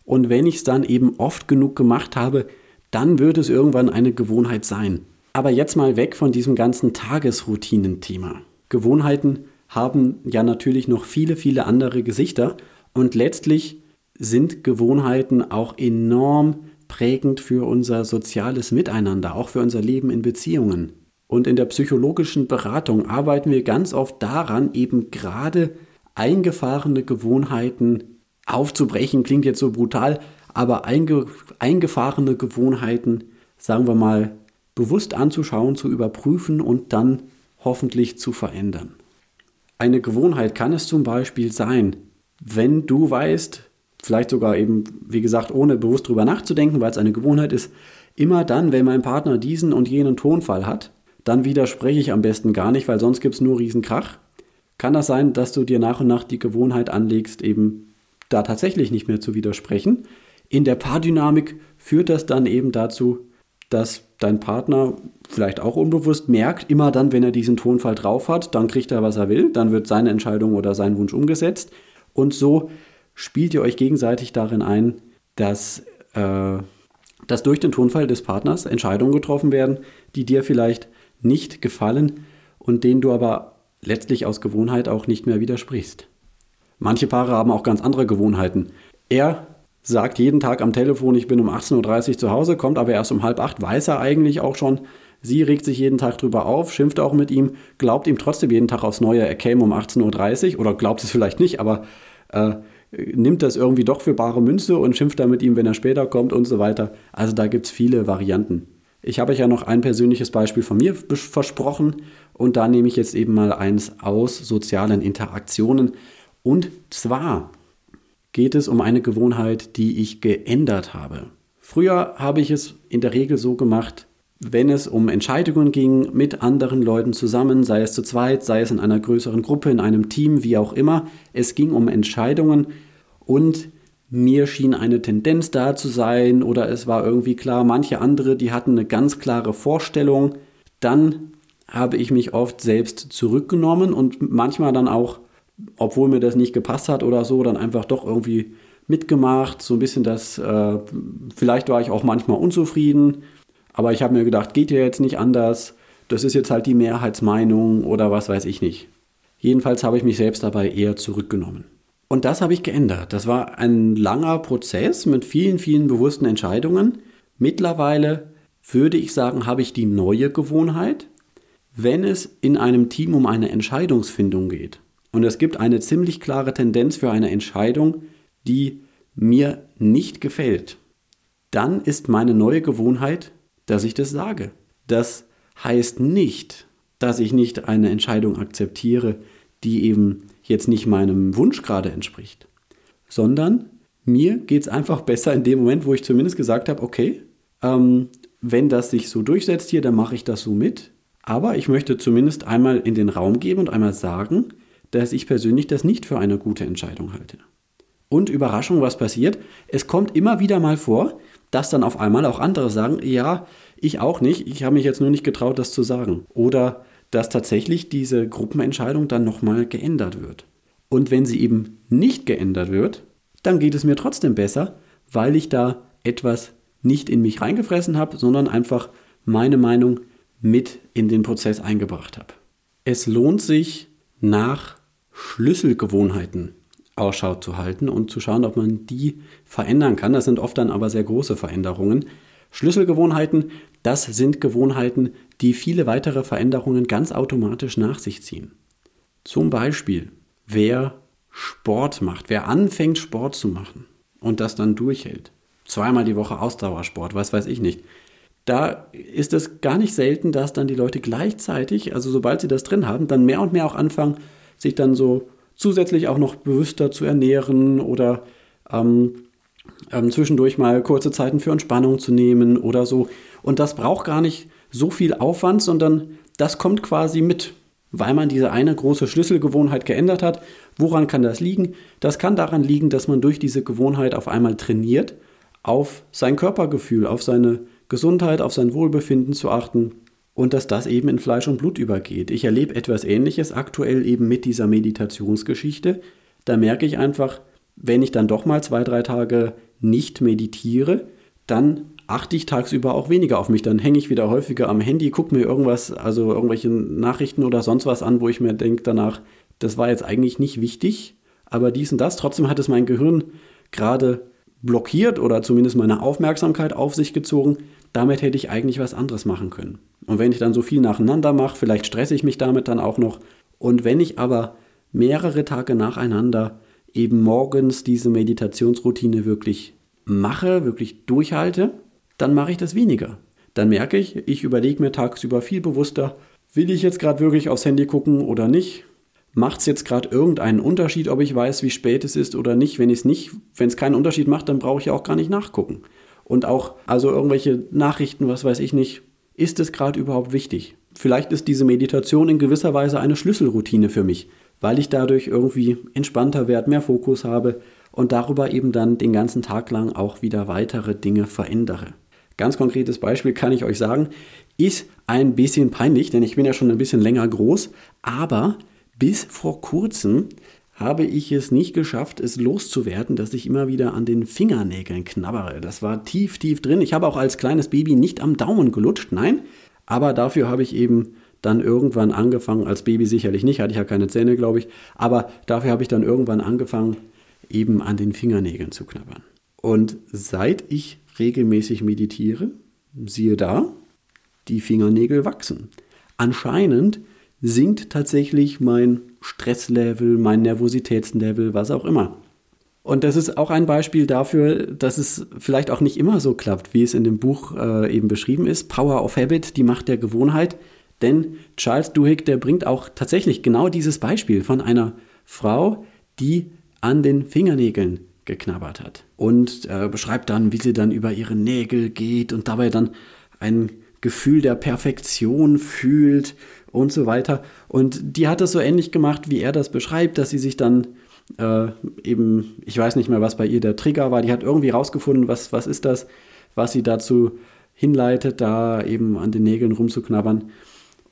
Und wenn ich es dann eben oft genug gemacht habe, dann wird es irgendwann eine Gewohnheit sein. Aber jetzt mal weg von diesem ganzen Tagesroutinen-Thema. Gewohnheiten haben ja natürlich noch viele, viele andere Gesichter und letztlich sind Gewohnheiten auch enorm prägend für unser soziales Miteinander, auch für unser Leben in Beziehungen. Und in der psychologischen Beratung arbeiten wir ganz oft daran, eben gerade eingefahrene Gewohnheiten aufzubrechen. Klingt jetzt so brutal, aber einge eingefahrene Gewohnheiten, sagen wir mal, bewusst anzuschauen, zu überprüfen und dann hoffentlich zu verändern. Eine Gewohnheit kann es zum Beispiel sein, wenn du weißt, vielleicht sogar eben, wie gesagt, ohne bewusst drüber nachzudenken, weil es eine Gewohnheit ist, immer dann, wenn mein Partner diesen und jenen Tonfall hat, dann widerspreche ich am besten gar nicht, weil sonst gibt es nur Riesenkrach. Kann das sein, dass du dir nach und nach die Gewohnheit anlegst, eben da tatsächlich nicht mehr zu widersprechen? In der Paardynamik führt das dann eben dazu, dass dein Partner vielleicht auch unbewusst merkt, immer dann, wenn er diesen Tonfall drauf hat, dann kriegt er, was er will, dann wird seine Entscheidung oder sein Wunsch umgesetzt. Und so spielt ihr euch gegenseitig darin ein, dass, äh, dass durch den Tonfall des Partners Entscheidungen getroffen werden, die dir vielleicht nicht gefallen und denen du aber letztlich aus Gewohnheit auch nicht mehr widersprichst. Manche Paare haben auch ganz andere Gewohnheiten. Er sagt jeden Tag am Telefon, ich bin um 18.30 Uhr zu Hause, kommt aber erst um halb acht, weiß er eigentlich auch schon. Sie regt sich jeden Tag drüber auf, schimpft auch mit ihm, glaubt ihm trotzdem jeden Tag aufs Neue, er käme um 18.30 Uhr oder glaubt es vielleicht nicht, aber äh, nimmt das irgendwie doch für bare Münze und schimpft dann mit ihm, wenn er später kommt und so weiter. Also da gibt es viele Varianten. Ich habe euch ja noch ein persönliches Beispiel von mir versprochen und da nehme ich jetzt eben mal eins aus sozialen Interaktionen. Und zwar geht es um eine Gewohnheit, die ich geändert habe. Früher habe ich es in der Regel so gemacht, wenn es um Entscheidungen ging mit anderen Leuten zusammen, sei es zu zweit, sei es in einer größeren Gruppe, in einem Team, wie auch immer. Es ging um Entscheidungen und mir schien eine Tendenz da zu sein oder es war irgendwie klar, manche andere, die hatten eine ganz klare Vorstellung. Dann habe ich mich oft selbst zurückgenommen und manchmal dann auch, obwohl mir das nicht gepasst hat oder so, dann einfach doch irgendwie mitgemacht. So ein bisschen das, äh, vielleicht war ich auch manchmal unzufrieden aber ich habe mir gedacht, geht ja jetzt nicht anders. Das ist jetzt halt die Mehrheitsmeinung oder was weiß ich nicht. Jedenfalls habe ich mich selbst dabei eher zurückgenommen. Und das habe ich geändert. Das war ein langer Prozess mit vielen, vielen bewussten Entscheidungen. Mittlerweile würde ich sagen, habe ich die neue Gewohnheit, wenn es in einem Team um eine Entscheidungsfindung geht. Und es gibt eine ziemlich klare Tendenz für eine Entscheidung, die mir nicht gefällt. Dann ist meine neue Gewohnheit, dass ich das sage. Das heißt nicht, dass ich nicht eine Entscheidung akzeptiere, die eben jetzt nicht meinem Wunsch gerade entspricht, sondern mir geht es einfach besser in dem Moment, wo ich zumindest gesagt habe, okay, ähm, wenn das sich so durchsetzt hier, dann mache ich das so mit. Aber ich möchte zumindest einmal in den Raum geben und einmal sagen, dass ich persönlich das nicht für eine gute Entscheidung halte. Und Überraschung, was passiert? Es kommt immer wieder mal vor, dass dann auf einmal auch andere sagen, ja, ich auch nicht, ich habe mich jetzt nur nicht getraut, das zu sagen. Oder dass tatsächlich diese Gruppenentscheidung dann nochmal geändert wird. Und wenn sie eben nicht geändert wird, dann geht es mir trotzdem besser, weil ich da etwas nicht in mich reingefressen habe, sondern einfach meine Meinung mit in den Prozess eingebracht habe. Es lohnt sich, nach Schlüsselgewohnheiten Ausschau zu halten und zu schauen, ob man die verändern kann. Das sind oft dann aber sehr große Veränderungen. Schlüsselgewohnheiten, das sind Gewohnheiten, die viele weitere Veränderungen ganz automatisch nach sich ziehen. Zum Beispiel, wer Sport macht, wer anfängt Sport zu machen und das dann durchhält, zweimal die Woche Ausdauersport, was weiß ich nicht, da ist es gar nicht selten, dass dann die Leute gleichzeitig, also sobald sie das drin haben, dann mehr und mehr auch anfangen, sich dann so zusätzlich auch noch bewusster zu ernähren oder ähm, ähm, zwischendurch mal kurze Zeiten für Entspannung zu nehmen oder so. Und das braucht gar nicht so viel Aufwand, sondern das kommt quasi mit, weil man diese eine große Schlüsselgewohnheit geändert hat. Woran kann das liegen? Das kann daran liegen, dass man durch diese Gewohnheit auf einmal trainiert, auf sein Körpergefühl, auf seine Gesundheit, auf sein Wohlbefinden zu achten und dass das eben in Fleisch und Blut übergeht. Ich erlebe etwas Ähnliches aktuell eben mit dieser Meditationsgeschichte. Da merke ich einfach, wenn ich dann doch mal zwei, drei Tage nicht meditiere, dann achte ich tagsüber auch weniger auf mich. Dann hänge ich wieder häufiger am Handy, gucke mir irgendwas, also irgendwelche Nachrichten oder sonst was an, wo ich mir denke danach, das war jetzt eigentlich nicht wichtig, aber dies und das. Trotzdem hat es mein Gehirn gerade blockiert oder zumindest meine Aufmerksamkeit auf sich gezogen. Damit hätte ich eigentlich was anderes machen können. Und wenn ich dann so viel nacheinander mache, vielleicht stresse ich mich damit dann auch noch. Und wenn ich aber mehrere Tage nacheinander eben morgens diese Meditationsroutine wirklich mache, wirklich durchhalte, dann mache ich das weniger. Dann merke ich, ich überlege mir tagsüber viel bewusster, will ich jetzt gerade wirklich aufs Handy gucken oder nicht? Macht es jetzt gerade irgendeinen Unterschied, ob ich weiß, wie spät es ist oder nicht? Wenn es nicht, wenn es keinen Unterschied macht, dann brauche ich ja auch gar nicht nachgucken. Und auch, also irgendwelche Nachrichten, was weiß ich nicht, ist es gerade überhaupt wichtig? Vielleicht ist diese Meditation in gewisser Weise eine Schlüsselroutine für mich, weil ich dadurch irgendwie entspannter werde, mehr Fokus habe und darüber eben dann den ganzen Tag lang auch wieder weitere Dinge verändere. Ganz konkretes Beispiel kann ich euch sagen, ist ein bisschen peinlich, denn ich bin ja schon ein bisschen länger groß, aber bis vor kurzem habe ich es nicht geschafft, es loszuwerden, dass ich immer wieder an den Fingernägeln knabbere. Das war tief, tief drin. Ich habe auch als kleines Baby nicht am Daumen gelutscht, nein. Aber dafür habe ich eben dann irgendwann angefangen, als Baby sicherlich nicht, hatte ich ja keine Zähne, glaube ich, aber dafür habe ich dann irgendwann angefangen, eben an den Fingernägeln zu knabbern. Und seit ich regelmäßig meditiere, siehe da, die Fingernägel wachsen. Anscheinend sinkt tatsächlich mein Stresslevel, mein Nervositätslevel, was auch immer. Und das ist auch ein Beispiel dafür, dass es vielleicht auch nicht immer so klappt, wie es in dem Buch äh, eben beschrieben ist. Power of Habit, die Macht der Gewohnheit. Denn Charles Duhigg, der bringt auch tatsächlich genau dieses Beispiel von einer Frau, die an den Fingernägeln geknabbert hat. Und äh, beschreibt dann, wie sie dann über ihre Nägel geht und dabei dann ein Gefühl der Perfektion fühlt und so weiter. Und die hat das so ähnlich gemacht, wie er das beschreibt, dass sie sich dann äh, eben, ich weiß nicht mehr, was bei ihr der Trigger war, die hat irgendwie rausgefunden, was, was ist das, was sie dazu hinleitet, da eben an den Nägeln rumzuknabbern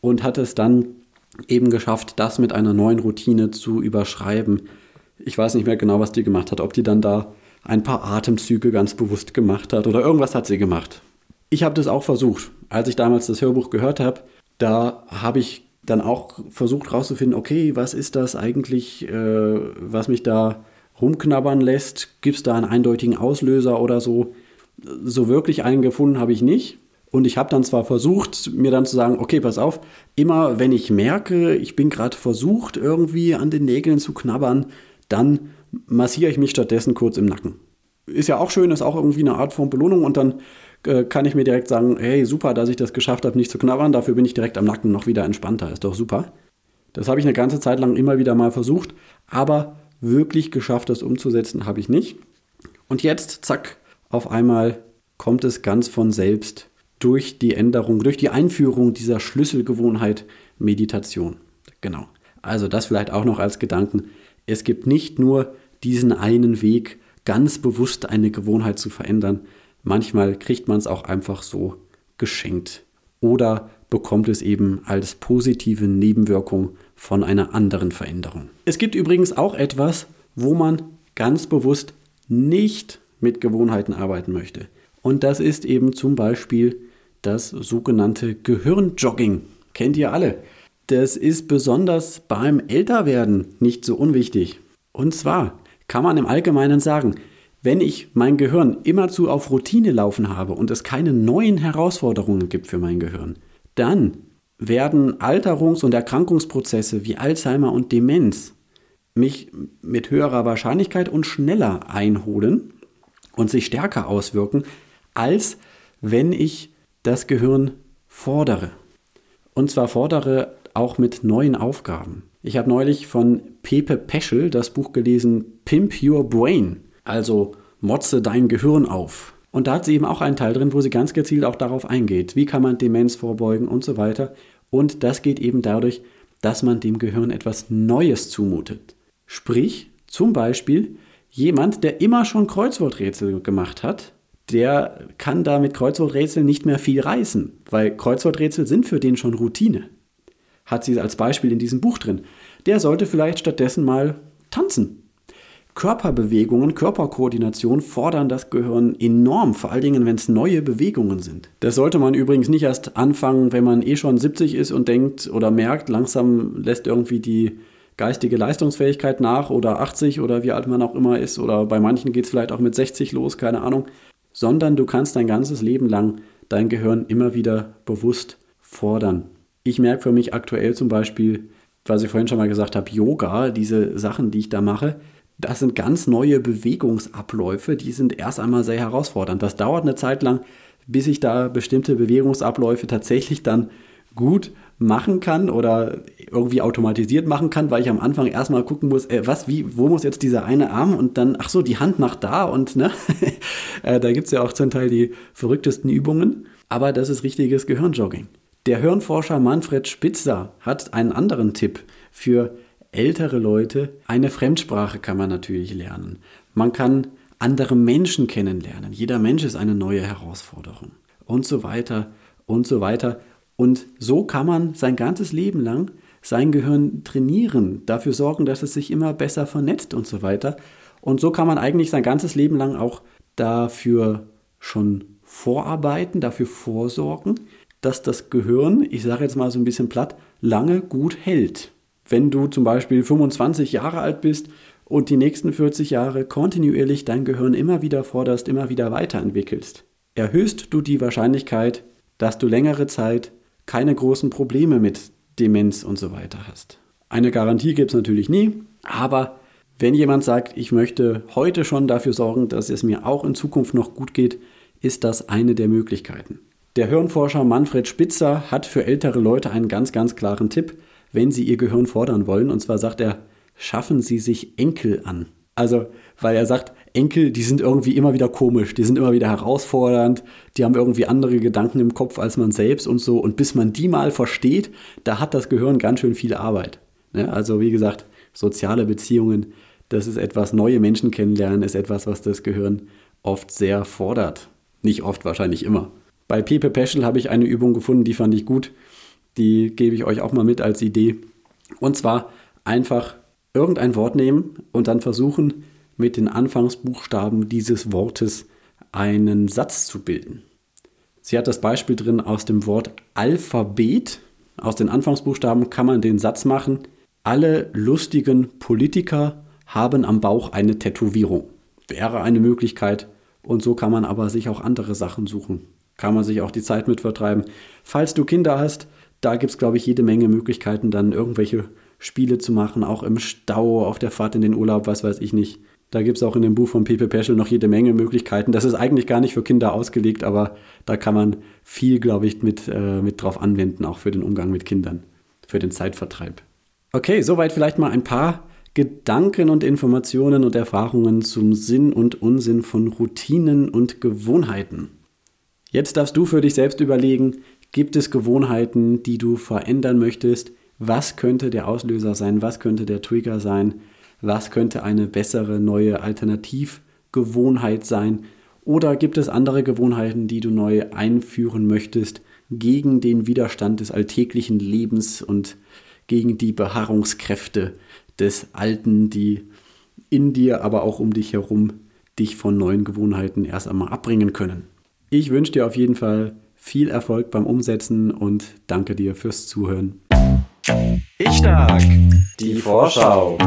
und hat es dann eben geschafft, das mit einer neuen Routine zu überschreiben. Ich weiß nicht mehr genau, was die gemacht hat, ob die dann da ein paar Atemzüge ganz bewusst gemacht hat oder irgendwas hat sie gemacht. Ich habe das auch versucht. Als ich damals das Hörbuch gehört habe, da habe ich dann auch versucht herauszufinden, okay, was ist das eigentlich, äh, was mich da rumknabbern lässt? Gibt es da einen eindeutigen Auslöser oder so? So wirklich einen gefunden habe ich nicht. Und ich habe dann zwar versucht, mir dann zu sagen, okay, pass auf, immer wenn ich merke, ich bin gerade versucht, irgendwie an den Nägeln zu knabbern, dann massiere ich mich stattdessen kurz im Nacken. Ist ja auch schön, ist auch irgendwie eine Art von Belohnung und dann äh, kann ich mir direkt sagen, hey, super, dass ich das geschafft habe, nicht zu knabbern, dafür bin ich direkt am Nacken noch wieder entspannter, ist doch super. Das habe ich eine ganze Zeit lang immer wieder mal versucht, aber wirklich geschafft, das umzusetzen, habe ich nicht. Und jetzt, zack, auf einmal kommt es ganz von selbst durch die Änderung, durch die Einführung dieser Schlüsselgewohnheit Meditation. Genau. Also das vielleicht auch noch als Gedanken. Es gibt nicht nur diesen einen Weg, ganz bewusst eine Gewohnheit zu verändern, Manchmal kriegt man es auch einfach so geschenkt oder bekommt es eben als positive Nebenwirkung von einer anderen Veränderung. Es gibt übrigens auch etwas, wo man ganz bewusst nicht mit Gewohnheiten arbeiten möchte. Und das ist eben zum Beispiel das sogenannte Gehirnjogging. Kennt ihr alle? Das ist besonders beim Älterwerden nicht so unwichtig. Und zwar kann man im Allgemeinen sagen, wenn ich mein Gehirn immerzu auf Routine laufen habe und es keine neuen Herausforderungen gibt für mein Gehirn, dann werden Alterungs- und Erkrankungsprozesse wie Alzheimer und Demenz mich mit höherer Wahrscheinlichkeit und schneller einholen und sich stärker auswirken, als wenn ich das Gehirn fordere. Und zwar fordere auch mit neuen Aufgaben. Ich habe neulich von Pepe Peschel das Buch gelesen Pimp Your Brain, also Motze dein Gehirn auf. Und da hat sie eben auch einen Teil drin, wo sie ganz gezielt auch darauf eingeht, wie kann man Demenz vorbeugen und so weiter. Und das geht eben dadurch, dass man dem Gehirn etwas Neues zumutet. Sprich, zum Beispiel jemand, der immer schon Kreuzworträtsel gemacht hat, der kann da mit Kreuzworträtseln nicht mehr viel reißen, weil Kreuzworträtsel sind für den schon Routine. Hat sie als Beispiel in diesem Buch drin. Der sollte vielleicht stattdessen mal tanzen Körperbewegungen, Körperkoordination fordern das Gehirn enorm, vor allen Dingen, wenn es neue Bewegungen sind. Das sollte man übrigens nicht erst anfangen, wenn man eh schon 70 ist und denkt oder merkt, langsam lässt irgendwie die geistige Leistungsfähigkeit nach oder 80 oder wie alt man auch immer ist oder bei manchen geht es vielleicht auch mit 60 los, keine Ahnung, sondern du kannst dein ganzes Leben lang dein Gehirn immer wieder bewusst fordern. Ich merke für mich aktuell zum Beispiel, was ich vorhin schon mal gesagt habe, Yoga, diese Sachen, die ich da mache, das sind ganz neue Bewegungsabläufe, die sind erst einmal sehr herausfordernd. Das dauert eine Zeit lang, bis ich da bestimmte Bewegungsabläufe tatsächlich dann gut machen kann oder irgendwie automatisiert machen kann, weil ich am Anfang erstmal gucken muss, äh, was, wie, wo muss jetzt dieser eine Arm und dann, ach so, die Hand nach da und ne, *laughs* äh, da gibt es ja auch zum Teil die verrücktesten Übungen, aber das ist richtiges Gehirnjogging. Der Hirnforscher Manfred Spitzer hat einen anderen Tipp für ältere Leute, eine Fremdsprache kann man natürlich lernen. Man kann andere Menschen kennenlernen. Jeder Mensch ist eine neue Herausforderung. Und so weiter und so weiter. Und so kann man sein ganzes Leben lang sein Gehirn trainieren, dafür sorgen, dass es sich immer besser vernetzt und so weiter. Und so kann man eigentlich sein ganzes Leben lang auch dafür schon vorarbeiten, dafür vorsorgen, dass das Gehirn, ich sage jetzt mal so ein bisschen platt, lange gut hält wenn du zum Beispiel 25 Jahre alt bist und die nächsten 40 Jahre kontinuierlich dein Gehirn immer wieder forderst, immer wieder weiterentwickelst, erhöhst du die Wahrscheinlichkeit, dass du längere Zeit keine großen Probleme mit Demenz und so weiter hast. Eine Garantie gibt es natürlich nie, aber wenn jemand sagt, ich möchte heute schon dafür sorgen, dass es mir auch in Zukunft noch gut geht, ist das eine der Möglichkeiten. Der Hirnforscher Manfred Spitzer hat für ältere Leute einen ganz, ganz klaren Tipp wenn sie ihr Gehirn fordern wollen. Und zwar sagt er, schaffen Sie sich Enkel an. Also, weil er sagt, Enkel, die sind irgendwie immer wieder komisch, die sind immer wieder herausfordernd, die haben irgendwie andere Gedanken im Kopf als man selbst und so. Und bis man die mal versteht, da hat das Gehirn ganz schön viel Arbeit. Ne? Also, wie gesagt, soziale Beziehungen, das ist etwas, neue Menschen kennenlernen, ist etwas, was das Gehirn oft sehr fordert. Nicht oft, wahrscheinlich immer. Bei Pepe Peschel habe ich eine Übung gefunden, die fand ich gut. Die gebe ich euch auch mal mit als Idee. Und zwar einfach irgendein Wort nehmen und dann versuchen, mit den Anfangsbuchstaben dieses Wortes einen Satz zu bilden. Sie hat das Beispiel drin aus dem Wort Alphabet. Aus den Anfangsbuchstaben kann man den Satz machen, alle lustigen Politiker haben am Bauch eine Tätowierung. Wäre eine Möglichkeit. Und so kann man aber sich auch andere Sachen suchen. Kann man sich auch die Zeit mit vertreiben. Falls du Kinder hast, da gibt es, glaube ich, jede Menge Möglichkeiten, dann irgendwelche Spiele zu machen, auch im Stau, auf der Fahrt in den Urlaub, was weiß ich nicht. Da gibt es auch in dem Buch von Pepe Peschel noch jede Menge Möglichkeiten. Das ist eigentlich gar nicht für Kinder ausgelegt, aber da kann man viel, glaube ich, mit, äh, mit drauf anwenden, auch für den Umgang mit Kindern, für den Zeitvertreib. Okay, soweit vielleicht mal ein paar Gedanken und Informationen und Erfahrungen zum Sinn und Unsinn von Routinen und Gewohnheiten. Jetzt darfst du für dich selbst überlegen, Gibt es Gewohnheiten, die du verändern möchtest? Was könnte der Auslöser sein? Was könnte der Trigger sein? Was könnte eine bessere neue Alternativgewohnheit sein? Oder gibt es andere Gewohnheiten, die du neu einführen möchtest gegen den Widerstand des alltäglichen Lebens und gegen die Beharrungskräfte des Alten, die in dir, aber auch um dich herum dich von neuen Gewohnheiten erst einmal abbringen können? Ich wünsche dir auf jeden Fall Viel Erfolg beim Umsetzen und danke dir fürs Zuhören. Ich stark. Die Vorschau.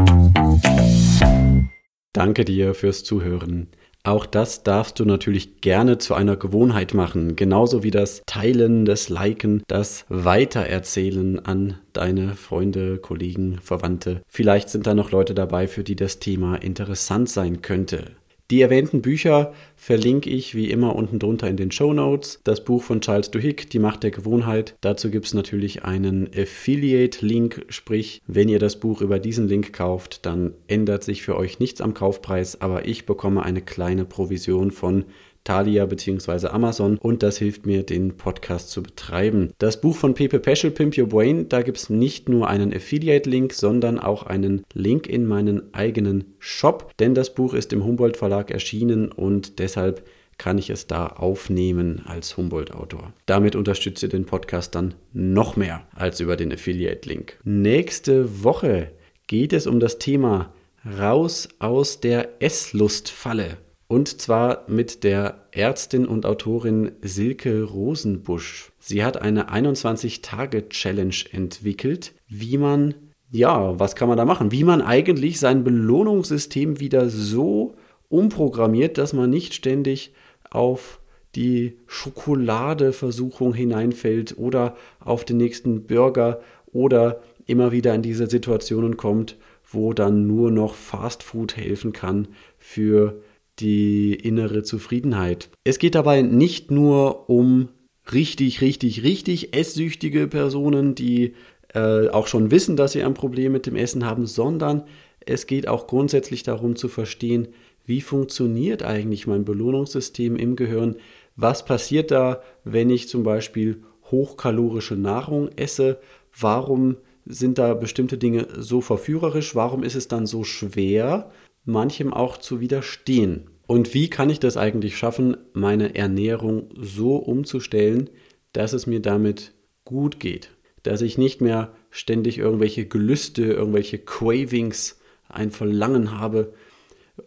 Danke dir fürs Zuhören. Auch das darfst du natürlich gerne zu einer Gewohnheit machen, genauso wie das Teilen, das Liken, das Weitererzählen an deine Freunde, Kollegen, Verwandte. Vielleicht sind da noch Leute dabei, für die das Thema interessant sein könnte. Die erwähnten Bücher verlinke ich wie immer unten drunter in den Show Notes. Das Buch von Charles Duhigg, Die Macht der Gewohnheit. Dazu gibt es natürlich einen Affiliate-Link, sprich, wenn ihr das Buch über diesen Link kauft, dann ändert sich für euch nichts am Kaufpreis, aber ich bekomme eine kleine Provision von Thalia bzw. Amazon und das hilft mir, den Podcast zu betreiben. Das Buch von Pepe Peschel, Pimp Your Brain, da gibt es nicht nur einen Affiliate-Link, sondern auch einen Link in meinen eigenen Shop, denn das Buch ist im Humboldt Verlag erschienen und deshalb kann ich es da aufnehmen als Humboldt-Autor. Damit unterstütze den Podcast dann noch mehr als über den Affiliate-Link. Nächste Woche geht es um das Thema Raus aus der Esslustfalle. Und zwar mit der Ärztin und Autorin Silke Rosenbusch. Sie hat eine 21-Tage-Challenge entwickelt, wie man, ja, was kann man da machen? Wie man eigentlich sein Belohnungssystem wieder so umprogrammiert, dass man nicht ständig auf die Schokoladeversuchung hineinfällt oder auf den nächsten Burger oder immer wieder in diese Situationen kommt, wo dann nur noch Fast Food helfen kann für die innere Zufriedenheit. Es geht dabei nicht nur um richtig, richtig, richtig esssüchtige Personen, die äh, auch schon wissen, dass sie ein Problem mit dem Essen haben, sondern es geht auch grundsätzlich darum zu verstehen, wie funktioniert eigentlich mein Belohnungssystem im Gehirn? Was passiert da, wenn ich zum Beispiel hochkalorische Nahrung esse? Warum sind da bestimmte Dinge so verführerisch? Warum ist es dann so schwer, manchem auch zu widerstehen. Und wie kann ich das eigentlich schaffen, meine Ernährung so umzustellen, dass es mir damit gut geht? Dass ich nicht mehr ständig irgendwelche Gelüste, irgendwelche Cravings, ein Verlangen habe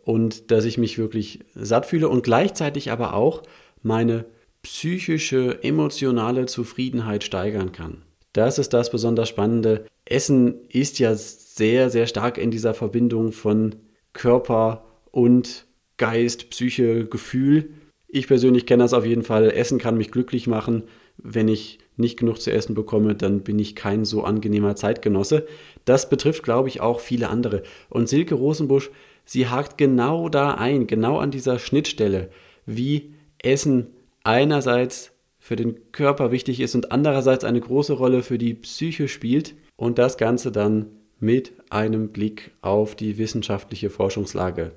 und dass ich mich wirklich satt fühle und gleichzeitig aber auch meine psychische, emotionale Zufriedenheit steigern kann. Das ist das besonders Spannende. Essen ist ja sehr, sehr stark in dieser Verbindung von Körper und Geist, Psyche, Gefühl. Ich persönlich kenne das auf jeden Fall. Essen kann mich glücklich machen. Wenn ich nicht genug zu essen bekomme, dann bin ich kein so angenehmer Zeitgenosse. Das betrifft, glaube ich, auch viele andere. Und Silke Rosenbusch, sie hakt genau da ein, genau an dieser Schnittstelle, wie Essen einerseits für den Körper wichtig ist und andererseits eine große Rolle für die Psyche spielt und das Ganze dann mit einem Blick auf die wissenschaftliche Forschungslage.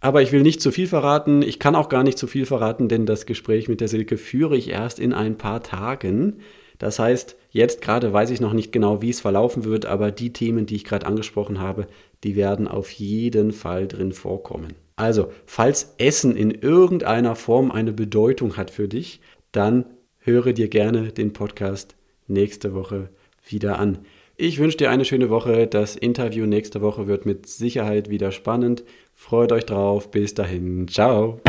Aber ich will nicht zu viel verraten, ich kann auch gar nicht zu viel verraten, denn das Gespräch mit der Silke führe ich erst in ein paar Tagen. Das heißt, jetzt gerade weiß ich noch nicht genau, wie es verlaufen wird, aber die Themen, die ich gerade angesprochen habe, die werden auf jeden Fall drin vorkommen. Also, falls Essen in irgendeiner Form eine Bedeutung hat für dich, dann höre dir gerne den Podcast nächste Woche wieder an. Ich wünsche dir eine schöne Woche. Das Interview nächste Woche wird mit Sicherheit wieder spannend. Freut euch drauf. Bis dahin. Ciao.